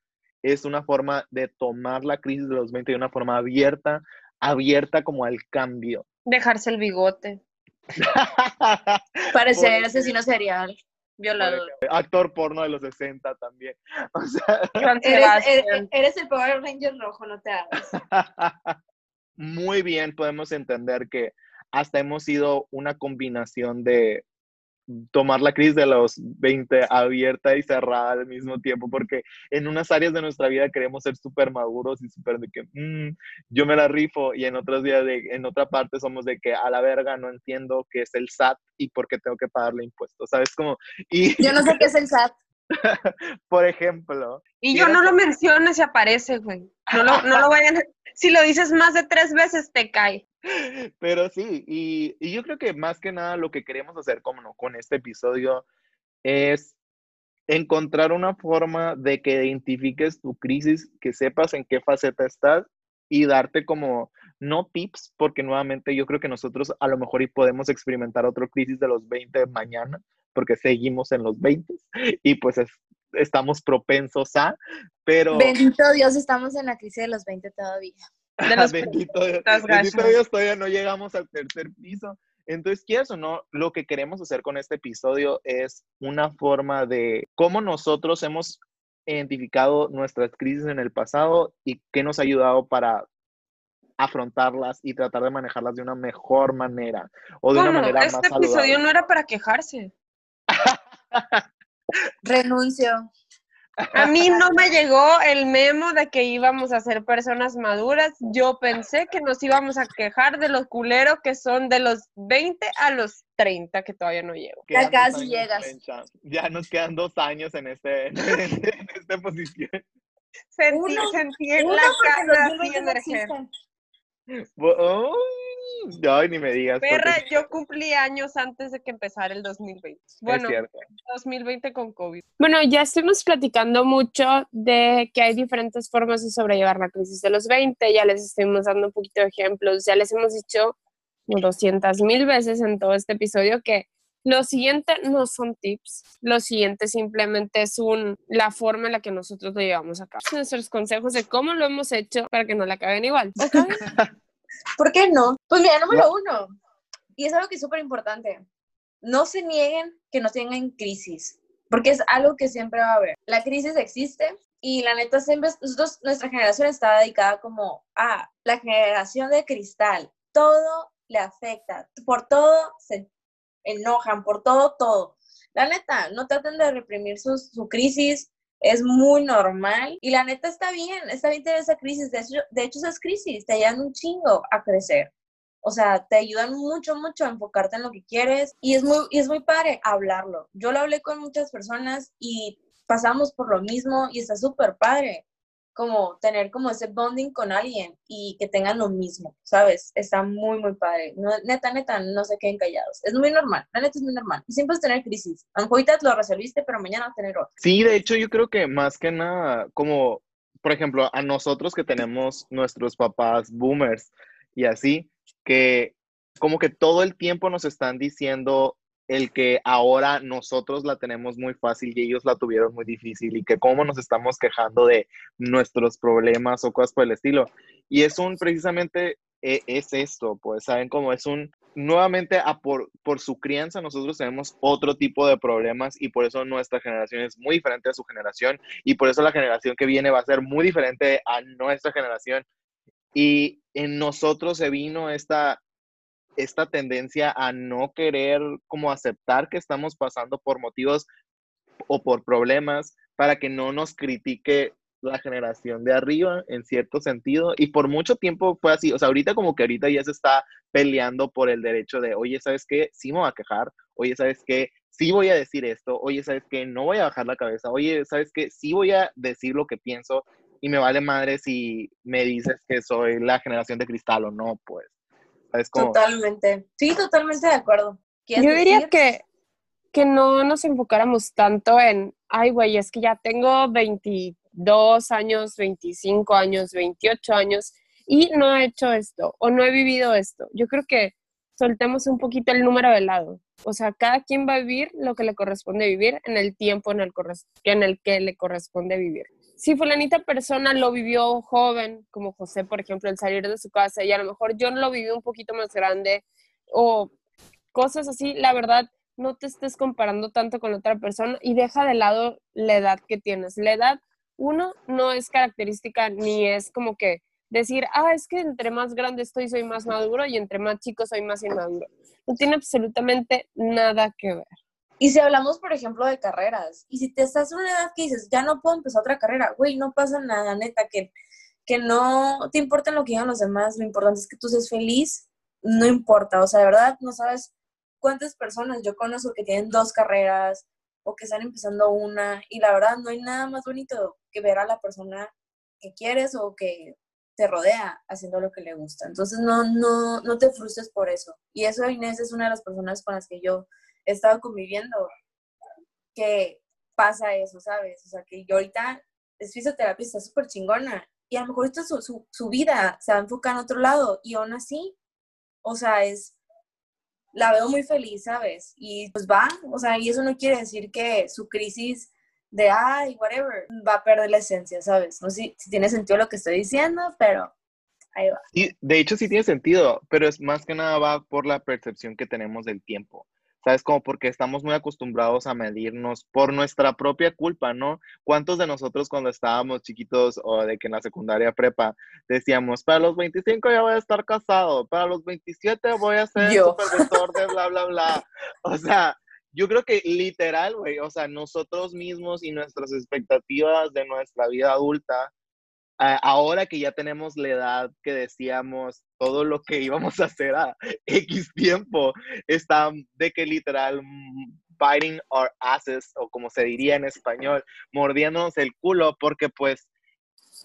S6: es una forma de tomar la crisis de los 20 de una forma abierta, abierta como al cambio.
S2: Dejarse el bigote.
S7: Parecer asesino serial, violador.
S6: Actor porno de los 60 también. O sea,
S7: eres, eres, el Power Ranger rojo, no te hagas.
S6: Muy bien, podemos entender que hasta hemos sido una combinación de tomar la crisis de los 20 abierta y cerrada al mismo tiempo, porque en unas áreas de nuestra vida queremos ser súper maduros y súper de que mm, yo me la rifo y en otros días, de, en otra parte somos de que a la verga no entiendo qué es el SAT y por qué tengo que pagarle impuestos, ¿sabes? Como, y...
S7: Yo no sé qué es el SAT.
S6: por ejemplo.
S2: Y yo no lo menciono y aparece, güey. No lo, no lo vayan... Si lo dices más de tres veces, te cae.
S6: Pero sí, y, yo creo que más que nada lo que queremos hacer como no, con este episodio es encontrar una forma de que identifiques tu crisis, que sepas en qué faceta estás y darte como, no tips, porque nuevamente yo creo que nosotros a lo mejor y podemos experimentar otro crisis de los 20 mañana, porque seguimos en los 20 y pues estamos propensos a, pero...
S7: Bendito Dios, estamos en la crisis de los 20 todavía.
S6: De los bendito, bendito Dios, todavía no llegamos al tercer piso. Entonces, ¿quieres o no? Lo que queremos hacer con este episodio es una forma de cómo nosotros hemos identificado nuestras crisis en el pasado y qué nos ha ayudado para afrontarlas y tratar de manejarlas de una mejor manera o de una manera
S2: este más saludable. Este episodio no era para quejarse.
S7: Renuncio.
S2: A mí no me llegó el memo de que íbamos a ser personas maduras. Yo pensé que nos íbamos a quejar de los culeros que son de los 20 a los 30, que todavía no llego.
S7: Ya casi llegas.
S6: Ya nos quedan dos años en, este, en esta posición.
S2: Sentí, sentí en la cara así
S6: Ay, ni me digas.
S2: Perra, yo cumplí años antes de que empezara el 2020. Bueno, 2020 con COVID. Bueno, ya estuvimos platicando mucho de que hay diferentes formas de sobrellevar la crisis de los 20. Ya les estuvimos dando un poquito de ejemplos. Ya les hemos dicho 200 mil veces en todo este episodio que lo siguiente no son tips, lo siguiente simplemente es un, la forma en la que nosotros lo llevamos a cabo. Nuestros consejos de cómo lo hemos hecho para que no la caguen igual.
S7: ¿Por qué no? Pues mira, número uno, y es algo que es súper importante, no se nieguen que no tengan crisis, porque es algo que siempre va a haber. La crisis existe y la neta siempre, nosotros, nuestra generación está dedicada como a la generación de cristal, todo le afecta, por todo se enojan, por todo, todo. La neta, no traten de reprimir su crisis, Es muy normal y la neta está bien, está bien tener esa crisis. De hecho, de hecho esas crisis te ayudan un chingo a crecer. O sea, te ayudan mucho, mucho a enfocarte en lo que quieres y es muy, y es muy padre hablarlo. Yo lo hablé con muchas personas y pasamos por lo mismo y está súper padre como tener como ese bonding con alguien y que tengan lo mismo, ¿sabes? Está muy, muy padre. No, neta, neta, no se queden callados. Es muy normal, la neta es muy normal. Y siempre es tener crisis. A lo resolviste, pero mañana vas a tener otro.
S6: Sí, de hecho yo creo que más que nada, como por ejemplo, a nosotros que tenemos nuestros papás boomers y así, que como que todo el tiempo nos están diciendo el que ahora nosotros la tenemos muy fácil y ellos la tuvieron muy difícil y que cómo nos estamos quejando de nuestros problemas o cosas por el estilo. Y es un, precisamente, e, es esto, pues, ¿saben cómo es un, nuevamente, por, por su crianza nosotros tenemos otro tipo de problemas y por eso nuestra generación es muy diferente a su generación y por eso la generación que viene va a ser muy diferente a nuestra generación. Y en nosotros se vino esta esta tendencia a no querer como aceptar que estamos pasando por motivos o por problemas para que no nos critique la generación de arriba en cierto sentido y por mucho tiempo fue así, o sea, ahorita como que ahorita ya se está peleando por el derecho de, oye, ¿sabes qué? Sí me voy a quejar, oye, ¿sabes qué? Sí voy a decir esto, oye, ¿sabes qué? No voy a bajar la cabeza, oye, ¿sabes qué? Sí voy a decir lo que pienso y me vale madre si me dices que soy la generación de cristal o no, pues.
S7: Totalmente. Sí, totalmente de acuerdo.
S2: Yo diría que, que no nos enfocáramos tanto en, ay, güey, es que ya tengo 22 años, 25 años, 28 años y no he hecho esto o no he vivido esto. Yo creo que soltemos un poquito el número de lado. O sea, cada quien va a vivir lo que le corresponde vivir en el tiempo en el, en el que le corresponde vivir si fulanita persona lo vivió joven, como José, por ejemplo, el salir de su casa, y a lo mejor yo lo viví un poquito más grande, o cosas así, la verdad, no te estés comparando tanto con otra persona y deja de lado la edad que tienes. La edad, uno, no es característica ni es como que decir, ah, es que entre más grande estoy soy más maduro y entre más chico soy más inmaduro. No tiene absolutamente nada que ver.
S7: Y si hablamos, por ejemplo, de carreras, y si te estás en una edad que dices, ya no puedo empezar otra carrera, güey, no pasa nada, neta, que, que no te importa lo que digan los demás, lo importante es que tú seas feliz, no importa, o sea, de verdad, no sabes cuántas personas yo conozco que tienen dos carreras o que están empezando una, y la verdad no hay nada más bonito que ver a la persona que quieres o que te rodea haciendo lo que le gusta. Entonces, no, no, no te frustres por eso. Y eso, Inés, es una de las personas con las que yo he estado conviviendo que pasa eso, ¿sabes? O sea, que yo ahorita es fisioterapia, está súper chingona. Y a lo mejor esto su, su, su, vida se va a enfocar en otro lado. Y aún así, o sea, es, la veo muy feliz, ¿sabes? Y pues va, o sea, y eso no quiere decir que su crisis de, ay, whatever, va a perder la esencia, ¿sabes? No sé si, si tiene sentido lo que estoy diciendo, pero ahí va.
S6: Y de hecho sí tiene sentido, pero es más que nada va por la percepción que tenemos del tiempo. ¿Sabes? Como porque estamos muy acostumbrados a medirnos por nuestra propia culpa, ¿no? ¿Cuántos de nosotros cuando estábamos chiquitos o de que en la secundaria prepa decíamos, para los 25 ya voy a estar casado, para los 27 voy a ser supervisor de bla, bla, bla? O sea, yo creo que literal, güey, o sea, nosotros mismos y nuestras expectativas de nuestra vida adulta ahora que ya tenemos la edad que decíamos todo lo que íbamos a hacer a X tiempo, está de que literal mm, biting our asses, o como se diría en español, mordiéndonos el culo, porque pues,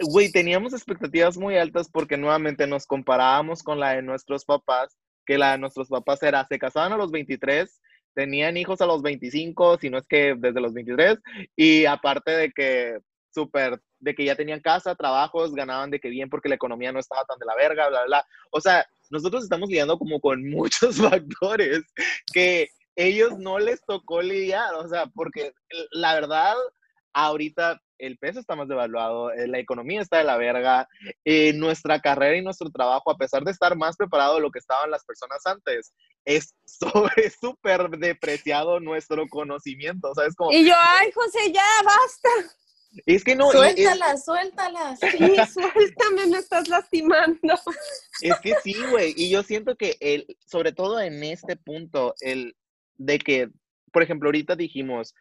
S6: güey, teníamos expectativas muy altas porque nuevamente nos comparábamos con la de nuestros papás, que la de nuestros papás era, se casaban a los 23, tenían hijos a los 25, si no es que desde los 23, y aparte de que súper de que ya tenían casa, trabajos, ganaban de que bien porque la economía no estaba tan de la verga, bla, bla. O sea, nosotros estamos lidiando como con muchos factores que ellos no les tocó lidiar, o sea, porque la verdad, ahorita el peso está más devaluado, eh, la economía está de la verga, eh, nuestra carrera y nuestro trabajo, a pesar de estar más preparado de lo que estaban las personas antes, es súper depreciado nuestro conocimiento, ¿sabes? Como,
S2: y yo, ay, José, ya, basta.
S6: Es que no.
S7: Suéltala, suéltala.
S2: Sí, suéltame, me estás lastimando.
S6: Es que sí, güey. Y yo siento que el, sobre todo en este punto, el de que, por ejemplo, ahorita dijimos,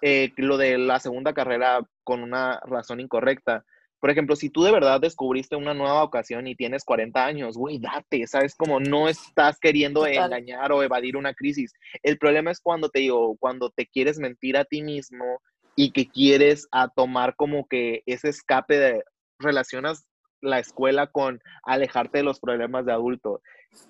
S6: eh, lo de la segunda carrera con una razón incorrecta. Por ejemplo, si tú de verdad descubriste una nueva ocasión y tienes 40 años, güey, date, ¿sabes? Como no estás queriendo
S7: Total.
S6: engañar o evadir una crisis. El problema es cuando te digo, cuando te quieres mentir a ti mismo y que quieres a tomar como que ese escape de relacionas la escuela con alejarte de los problemas de adulto.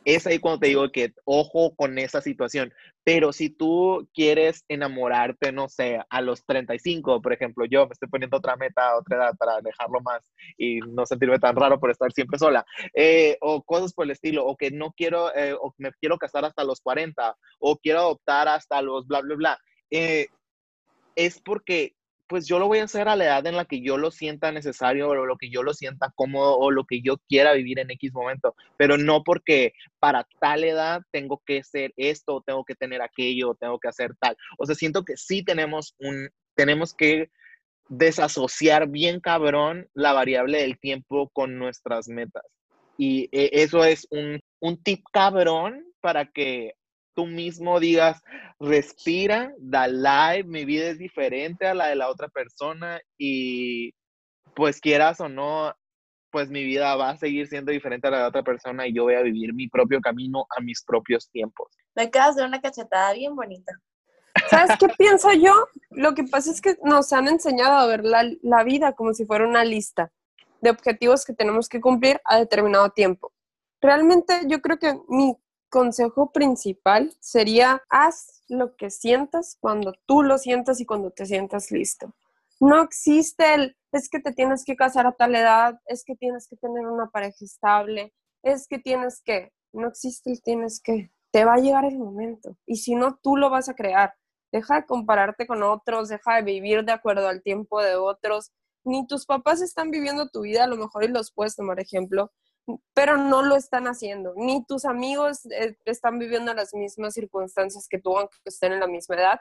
S6: Es ahí cuando te digo que ojo con esa situación. Pero si tú quieres enamorarte, no sé, a los 35, por ejemplo, yo me estoy poniendo otra meta, otra edad para dejarlo más y no sentirme tan raro por estar siempre sola, eh, o cosas por el estilo, o que no quiero, eh, o me quiero casar hasta los 40, o quiero adoptar hasta los bla, bla, bla. eh, es porque pues yo lo voy a hacer a la edad en la que yo lo sienta necesario o lo que yo lo sienta cómodo o lo que yo quiera vivir en X momento, pero no porque para tal edad tengo que ser esto, tengo que tener aquello, tengo que hacer tal. O sea, siento que sí tenemos un, tenemos que desasociar bien cabrón la variable del tiempo con nuestras metas. Y eh, eso es un, un tip cabrón para que tú mismo digas, respira, da live, mi vida es diferente a la de la otra persona y pues quieras o no, pues mi vida va a seguir siendo diferente a la de otra persona y yo voy a vivir mi propio camino a mis propios tiempos.
S7: Me acabas de una cachetada bien bonita.
S2: ¿Sabes qué pienso yo? Lo que pasa es que nos han enseñado a ver la, la vida como si fuera una lista de objetivos que tenemos que cumplir a determinado tiempo. Realmente yo creo que mi consejo principal sería haz lo que sientas cuando tú lo sientas y cuando te sientas listo. No existe el es que te tienes que casar a tal edad, es que tienes que tener una pareja estable, es que tienes que, no existe el tienes que, te va a llegar el momento y si no tú lo vas a crear. Deja de compararte con otros, deja de vivir de acuerdo al tiempo de otros. Ni tus papás están viviendo tu vida, a lo mejor y los puedes tomar ejemplo, pero no lo están haciendo. Ni tus amigos eh, están viviendo las mismas circunstancias que tú, aunque estén en la misma edad,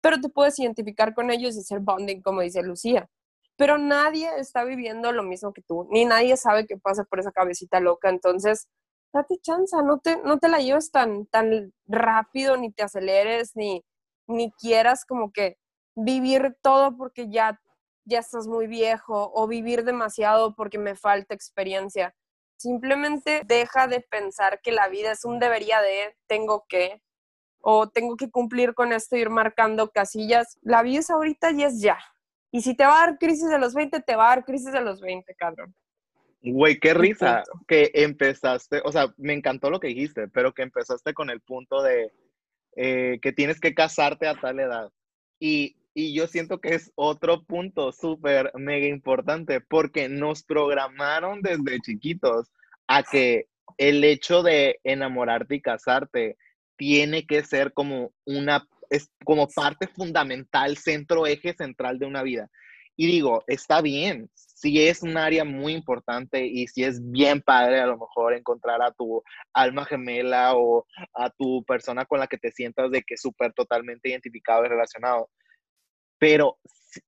S2: pero te puedes identificar con ellos y hacer bonding, como dice Lucía. Pero nadie está viviendo lo mismo que tú, ni nadie sabe qué pasa por esa cabecita loca. Entonces, date chance, no te, no te la lleves tan, tan rápido, ni te aceleres, ni, ni quieras como que vivir todo porque ya, ya estás muy viejo o vivir demasiado porque me falta experiencia. Simplemente deja de pensar que la vida es un debería de, tengo que, o tengo que cumplir con esto, ir marcando casillas. La vida es ahorita y es ya. Y si te va a dar crisis de los 20, te va a dar crisis de los 20, cabrón.
S6: Güey, qué risa que empezaste, o sea, me encantó lo que dijiste, pero que empezaste con el punto de eh, que tienes que casarte a tal edad. Y, y yo siento que es otro punto súper mega importante porque nos programaron desde chiquitos a que el hecho de enamorarte y casarte tiene que ser como una, es como parte fundamental, centro, eje central de una vida. Y digo, está bien, si es un área muy importante y si es bien padre a lo mejor encontrar a tu alma gemela o a tu persona con la que te sientas de que súper totalmente identificado y relacionado. Pero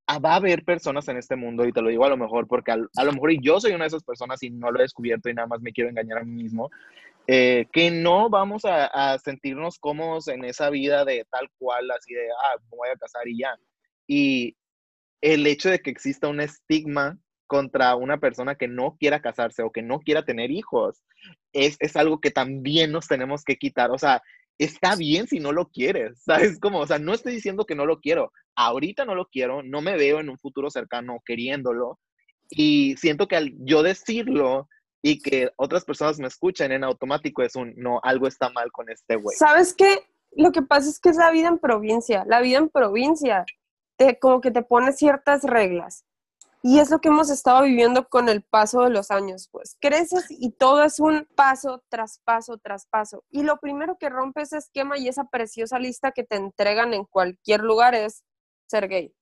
S6: ah, va a haber personas en este mundo, y te lo digo a lo mejor porque al- a, lo mejor y yo soy una de esas personas y no lo he descubierto y nada más me quiero engañar a mí mismo, eh, que no vamos a, a sentirnos cómodos en esa vida de tal cual, así de, ah, me voy a casar y ya. Y el hecho de que exista un estigma contra una persona que no quiera casarse o que no quiera tener hijos es, es algo que también nos tenemos que quitar. O sea, está bien si no lo quieres, ¿sabes? Como, o sea, no estoy diciendo que no lo quiero. Ahorita no lo quiero, no me veo en un futuro cercano queriéndolo. Y siento que al yo decirlo y que otras personas me escuchen en automático es un, no, algo está mal con este güey.
S2: ¿Sabes qué? Lo que pasa es que es la vida en provincia. La vida en provincia te, como que te pone ciertas reglas. Y es lo que hemos estado viviendo con el paso de los años, pues creces y todo es un paso tras paso tras paso. Y lo primero que rompe ese esquema y esa preciosa lista que te entregan en cualquier lugar es ser gay.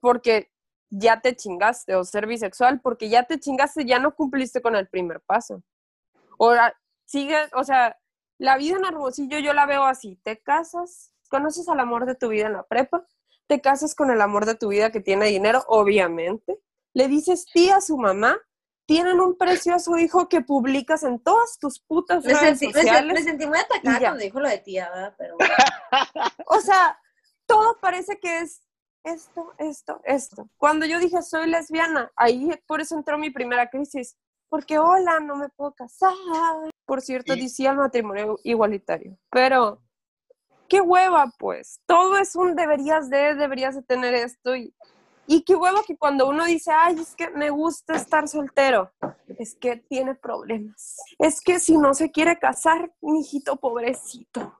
S2: Porque ya te chingaste, o ser bisexual, porque ya te chingaste, ya no cumpliste con el primer paso. Ahora, sigue, o sea, la vida en Hermosillo yo la veo así, te casas, conoces al amor de tu vida en la prepa, te casas con el amor de tu vida que tiene dinero, obviamente, le dices tía a su mamá, tienen un precioso hijo que publicas en todas tus putas
S7: Me
S2: redes
S7: sentí,
S2: sociales.
S7: me sentí muy atacada cuando dijo lo de tía, ¿verdad? Pero
S2: O sea, todo parece que es esto, esto, esto. Cuando yo dije soy lesbiana, ahí por eso entró mi primera crisis. Porque, hola, no me puedo casar. Por cierto, decía el matrimonio igualitario. Pero, qué hueva, pues. Todo es un deberías de, deberías de tener esto. Y, y qué hueva que cuando uno dice, ay, es que me gusta estar soltero, es que tiene problemas. Es que si no se quiere casar, mijito pobrecito.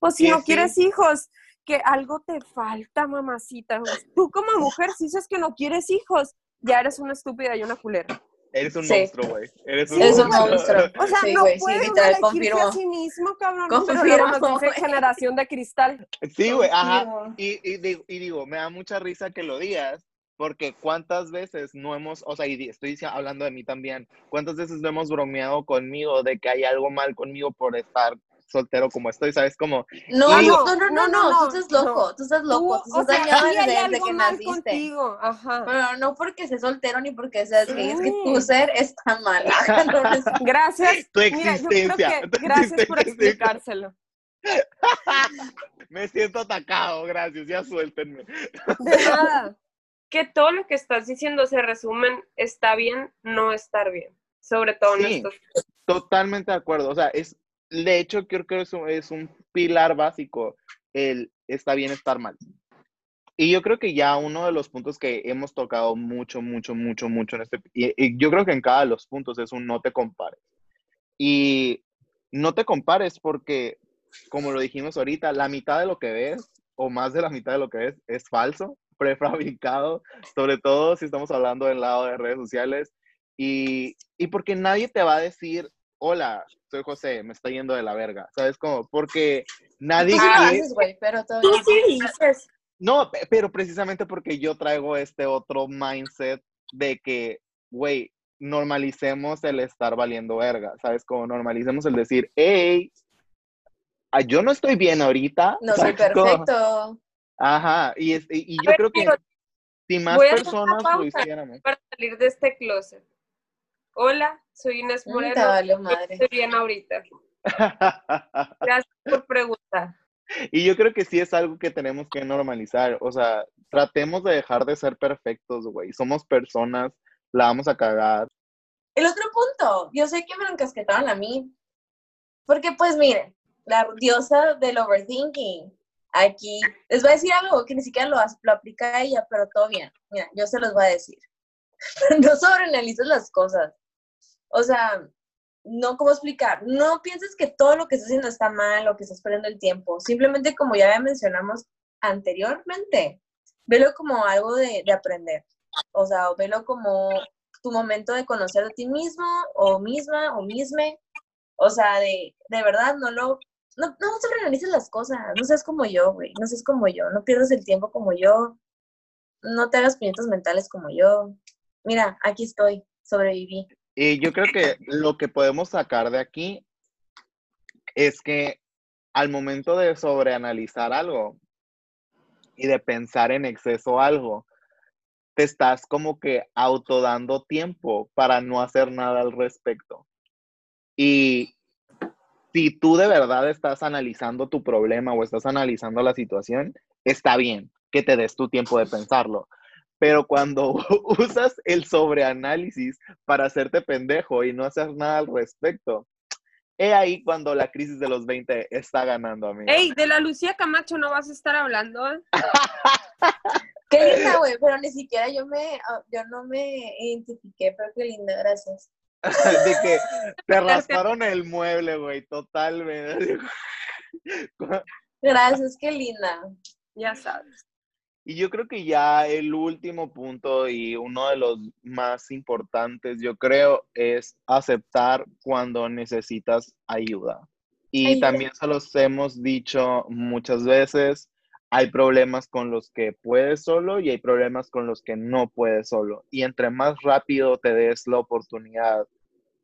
S2: O si
S6: Y
S2: no quieres hijos, que algo te falta, mamacita. Tú como mujer, si dices que no quieres hijos, ya eres una estúpida y una culera.
S6: Eres un
S7: Sí.
S6: monstruo, güey. Eres un
S2: Sí,
S7: monstruo.
S2: O sea,
S7: Sí,
S2: no
S7: güey, sí,
S2: puede uno
S7: literal, confirmo.
S2: a sí mismo, cabrón.
S7: Confirmo,
S2: nos dice generación de cristal.
S6: Sí, güey, ajá.
S7: Confirmo.
S6: Y, y, digo, y digo, me da mucha risa que lo digas, porque cuántas veces no hemos, o sea, y estoy hablando de mí también, cuántas veces no hemos bromeado conmigo de que hay algo mal conmigo por estar soltero como estoy, ¿sabes? Como,
S7: No,
S6: Y
S7: no, no, no,
S2: No, no,
S7: no, tú
S2: no,
S7: estás loco,
S2: no.
S7: tú estás
S2: Tú,
S7: loco, tú
S2: o
S7: estás
S2: sea,
S7: dañado
S2: hay
S7: desde, desde
S2: algo
S7: que
S2: mal
S7: naciste.
S2: contigo. Ajá.
S7: Pero no porque seas soltero ni porque seas gay, es que tu ser está mal.
S2: Gracias.
S6: Tu
S2: Mira, yo creo
S6: existencia,
S2: que
S6: tu
S2: gracias por explicárselo.
S6: me siento atacado, gracias, ya suéltenme.
S2: De nada. Que todo lo que estás diciendo se resumen, está bien, no estar bien. Sobre todo en
S6: Sí.
S2: estos
S6: Totalmente de acuerdo, o sea, es, de hecho, creo que es un, es un pilar básico, el está bien estar mal. Y yo creo que ya uno de los puntos que hemos tocado mucho, mucho, mucho, mucho en este, y, y yo creo que en cada de los puntos es un no te compares. Y no te compares porque, como lo dijimos ahorita, la mitad de lo que ves, o más de la mitad de lo que ves, es falso, prefabricado, sobre todo si estamos hablando del lado de redes sociales. Y, y porque nadie te va a decir, hola, soy José, me está yendo de la verga, ¿sabes cómo? Porque nadie
S7: Tú sí lo
S6: quiere-
S7: haces, güey, pero todo
S2: Tú
S7: bien.
S2: sí dices.
S6: no, pe- pero precisamente porque yo traigo este otro mindset de que, güey, normalicemos el estar valiendo verga, ¿sabes? Como normalicemos el decir, hey, ah, yo no estoy bien ahorita.
S7: No soy perfecto.
S6: Ajá, y, es- y, y
S2: A
S6: yo
S2: ver,
S6: creo que si más personas lo hiciéramos.
S2: Para salir de este closet. Hola, soy Inés
S7: Mm,
S2: Moreno. y
S7: madre.
S2: Estoy bien ahorita. Gracias por preguntar.
S6: y yo creo que sí es algo que tenemos que normalizar, o sea, tratemos de dejar de ser perfectos, güey, somos personas, la vamos a cagar.
S7: El otro punto, yo sé que me lo encasquetaron a mí, porque pues miren, la diosa del overthinking, aquí, les voy a decir algo que ni siquiera lo, lo aplica ella, pero todo bien, mira, yo se los voy a decir. no sobreanalices las cosas, o sea, no, ¿cómo explicar? No pienses que todo lo que estás haciendo está mal o que estás perdiendo el tiempo, simplemente como ya mencionamos anteriormente, velo como algo de, de aprender, o sea, o velo como tu momento de conocer a ti mismo o misma o misme. O sea, de, de verdad, no lo, no, no sobreanalices las cosas, no seas como yo, güey, no seas como yo, no pierdas el tiempo como yo, no te hagas pimientos mentales como yo. Mira, aquí estoy, sobreviví.
S6: Y yo creo que lo que podemos sacar de aquí es que al momento de sobreanalizar algo y de pensar en exceso algo, te estás como que autodando tiempo para no hacer nada al respecto. Y si tú de verdad estás analizando tu problema o estás analizando la situación, está bien que te des tu tiempo de pensarlo. Pero cuando usas el sobreanálisis para hacerte pendejo y no hacer nada al respecto, he ahí cuando la crisis de los 20 está ganando a mí.
S2: Ey, de la Lucía Camacho no vas a estar hablando.
S7: Qué linda, güey, pero ni siquiera yo me, ah, yo no me identifiqué, pero qué linda, gracias.
S6: de que te rasparon el mueble, güey, totalmente.
S7: Gracias, qué linda.
S2: Ya sabes.
S6: Y yo creo que ya el último punto y uno de los más importantes, yo creo, es aceptar cuando necesitas ayuda. Y
S7: Ayuda.
S6: también se los hemos dicho muchas veces, hay problemas con los que puedes solo y hay problemas con los que no puedes solo. Y entre más rápido te des la oportunidad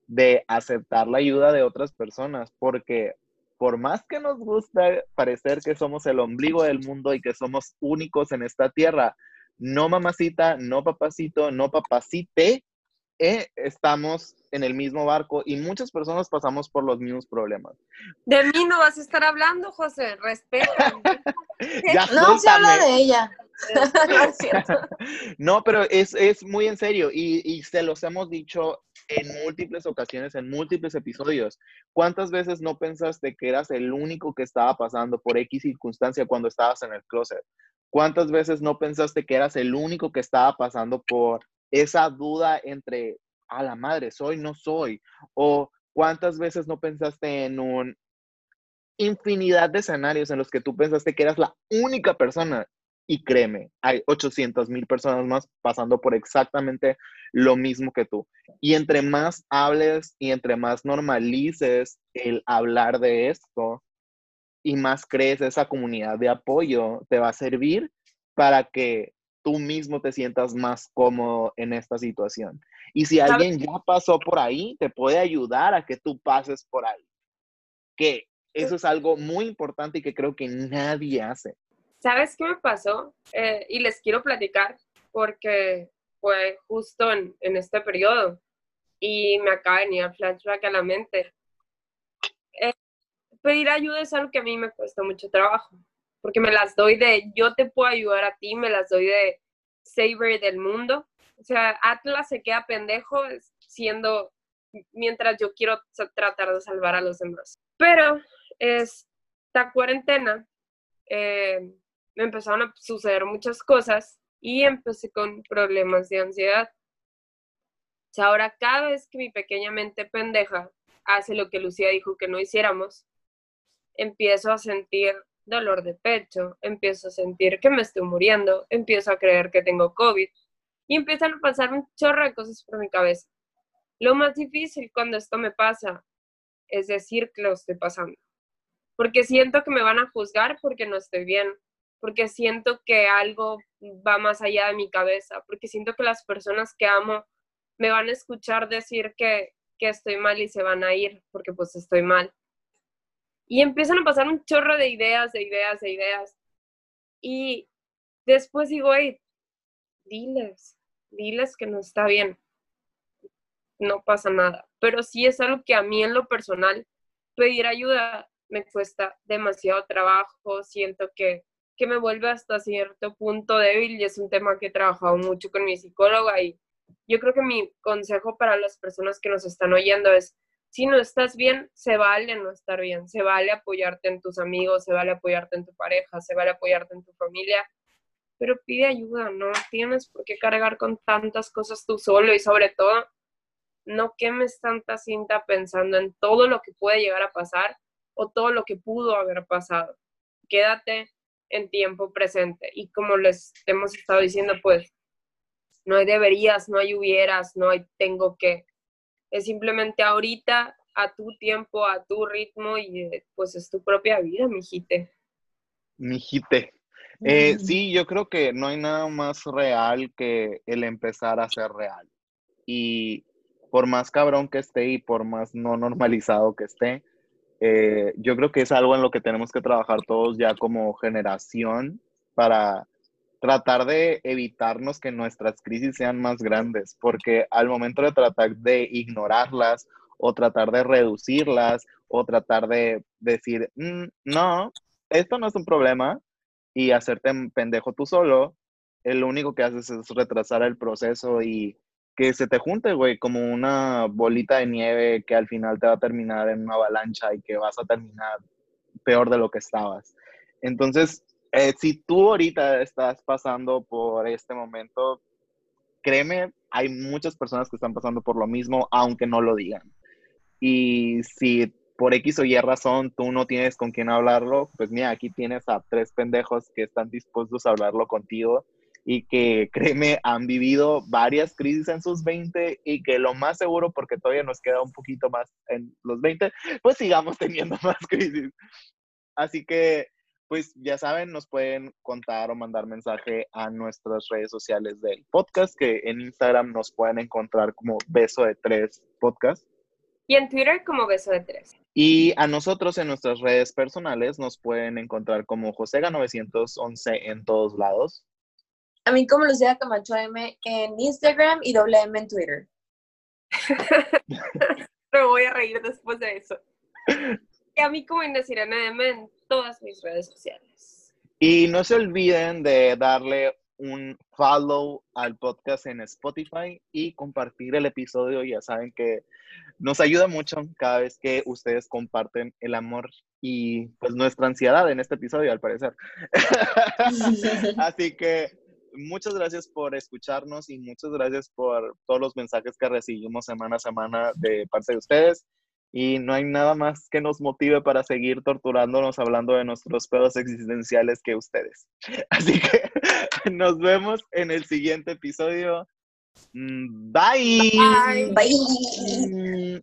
S6: de aceptar la ayuda de otras personas, porque por más que nos gusta parecer que somos el ombligo del mundo y que somos únicos en esta tierra, no mamacita, no papacito, no papacite, eh, estamos en el mismo barco y muchas personas pasamos por los mismos problemas.
S2: De mí no vas a estar hablando, José. Respeta.
S6: Ya
S7: No, se habla de ella. no
S6: pero es, es muy en serio y, y se los hemos dicho en múltiples ocasiones, en múltiples episodios. ¿Cuántas veces no pensaste que eras el único que estaba pasando por X circunstancia cuando estabas en el closet? ¿Cuántas veces no pensaste que eras el único que estaba pasando por esa duda entre, a la madre, soy, no soy? O cuántas veces no pensaste en un infinidad de escenarios en los que tú pensaste que eras la única persona y créeme, hay 800 mil personas más pasando por exactamente lo mismo que tú. Y entre más hables y entre más normalices el hablar de esto y más crees esa comunidad de apoyo, te va a servir para que tú mismo te sientas más cómodo en esta situación. Y si alguien ya pasó por ahí, te puede ayudar a que tú pases por ahí. Que eso es algo muy importante y que creo que nadie hace.
S2: ¿Sabes qué me pasó? Eh, y les quiero platicar porque fue justo en, en este periodo y me acaba de venir flashback a la mente. Eh, pedir ayuda es algo que a mí me cuesta mucho trabajo, porque me las doy de yo te puedo ayudar a ti, me las doy de saver del mundo. O sea, Atlas se queda pendejo siendo mientras yo quiero tratar de salvar a los demás. Pero esta cuarentena eh, me empezaron a suceder muchas cosas y empecé con problemas de ansiedad. Ahora cada vez que mi pequeña mente pendeja hace lo que Lucía dijo que no hiciéramos, empiezo a sentir dolor de pecho, empiezo a sentir que me estoy muriendo, empiezo a creer que tengo COVID y empiezan a pasar un chorro de cosas por mi cabeza. Lo más difícil cuando esto me pasa es decir que lo estoy pasando, porque siento que me van a juzgar porque no estoy bien, porque siento que algo va más allá de mi cabeza, porque siento que las personas que amo me van a escuchar decir que, que estoy mal y se van a ir porque pues estoy mal. Y empiezan a pasar un chorro de ideas, de ideas, de ideas. Y después digo, hey, diles, diles que no está bien. No pasa nada. Pero sí es algo que a mí en lo personal, pedir ayuda me cuesta demasiado trabajo. Siento que, que me vuelve hasta cierto punto débil y es un tema que he trabajado mucho con mi psicóloga y yo creo que mi consejo para las personas que nos están oyendo es, si no estás bien, se vale no estar bien, se vale apoyarte en tus amigos, se vale apoyarte en tu pareja, se vale apoyarte en tu familia, pero pide ayuda, no tienes por qué cargar con tantas cosas tú solo y sobre todo, no quemes tanta cinta pensando en todo lo que puede llegar a pasar o todo lo que pudo haber pasado. Quédate en tiempo presente y como les hemos estado diciendo, pues no hay deberías, no hay hubieras, no hay tengo que. Es simplemente ahorita, a tu tiempo, a tu ritmo y pues es tu propia vida, mijite.
S6: Mijite. Eh, sí, yo creo que no hay nada más real que el empezar a ser real. Y por más cabrón que esté y por más no normalizado que esté, eh, yo creo que es algo en lo que tenemos que trabajar todos ya como generación para tratar de evitarnos que nuestras crisis sean más grandes, porque al momento de tratar de ignorarlas o tratar de reducirlas o tratar de decir, "Mm, no, esto no es un problema y hacerte pendejo tú solo, el único que haces es retrasar el proceso y que se te junte, güey, como una bolita de nieve que al final te va a terminar en una avalancha y que vas a terminar peor de lo que estabas. Entonces, eh, si tú ahorita estás pasando por este momento, créeme, hay muchas personas que están pasando por lo mismo, aunque no lo digan. Y si por X o Y razón tú no tienes con quién hablarlo, pues mira, aquí tienes a tres pendejos que están dispuestos a hablarlo contigo y que, créeme, han vivido varias crisis en sus 20 y que lo más seguro, porque todavía nos queda un poquito más en los 20, pues sigamos teniendo más crisis. Así que, pues ya saben, nos pueden contar o mandar mensaje a nuestras redes sociales del podcast, que en Instagram nos pueden encontrar como Beso de Tres Podcast.
S2: Y en Twitter como beso de tres.
S6: Y a nosotros en nuestras redes personales nos pueden encontrar como Josega911 en todos lados.
S7: A mí como Lucía Camacho M en Instagram y doble M en Twitter.
S2: Me voy a reír después de eso. Y a mí como Inés Irene M en todas mis redes sociales.
S6: Y no se olviden de darle un follow al podcast en Spotify y compartir el episodio. Ya saben que nos ayuda mucho cada vez que ustedes comparten el amor y pues nuestra ansiedad en este episodio, al parecer. Así que muchas gracias por escucharnos y muchas gracias por todos los mensajes que recibimos semana a semana de parte de ustedes. Y no hay nada más que nos motive para seguir torturándonos hablando de nuestros pedos existenciales que ustedes. Así que nos vemos en el siguiente episodio. Mm, Bye.
S7: Bye.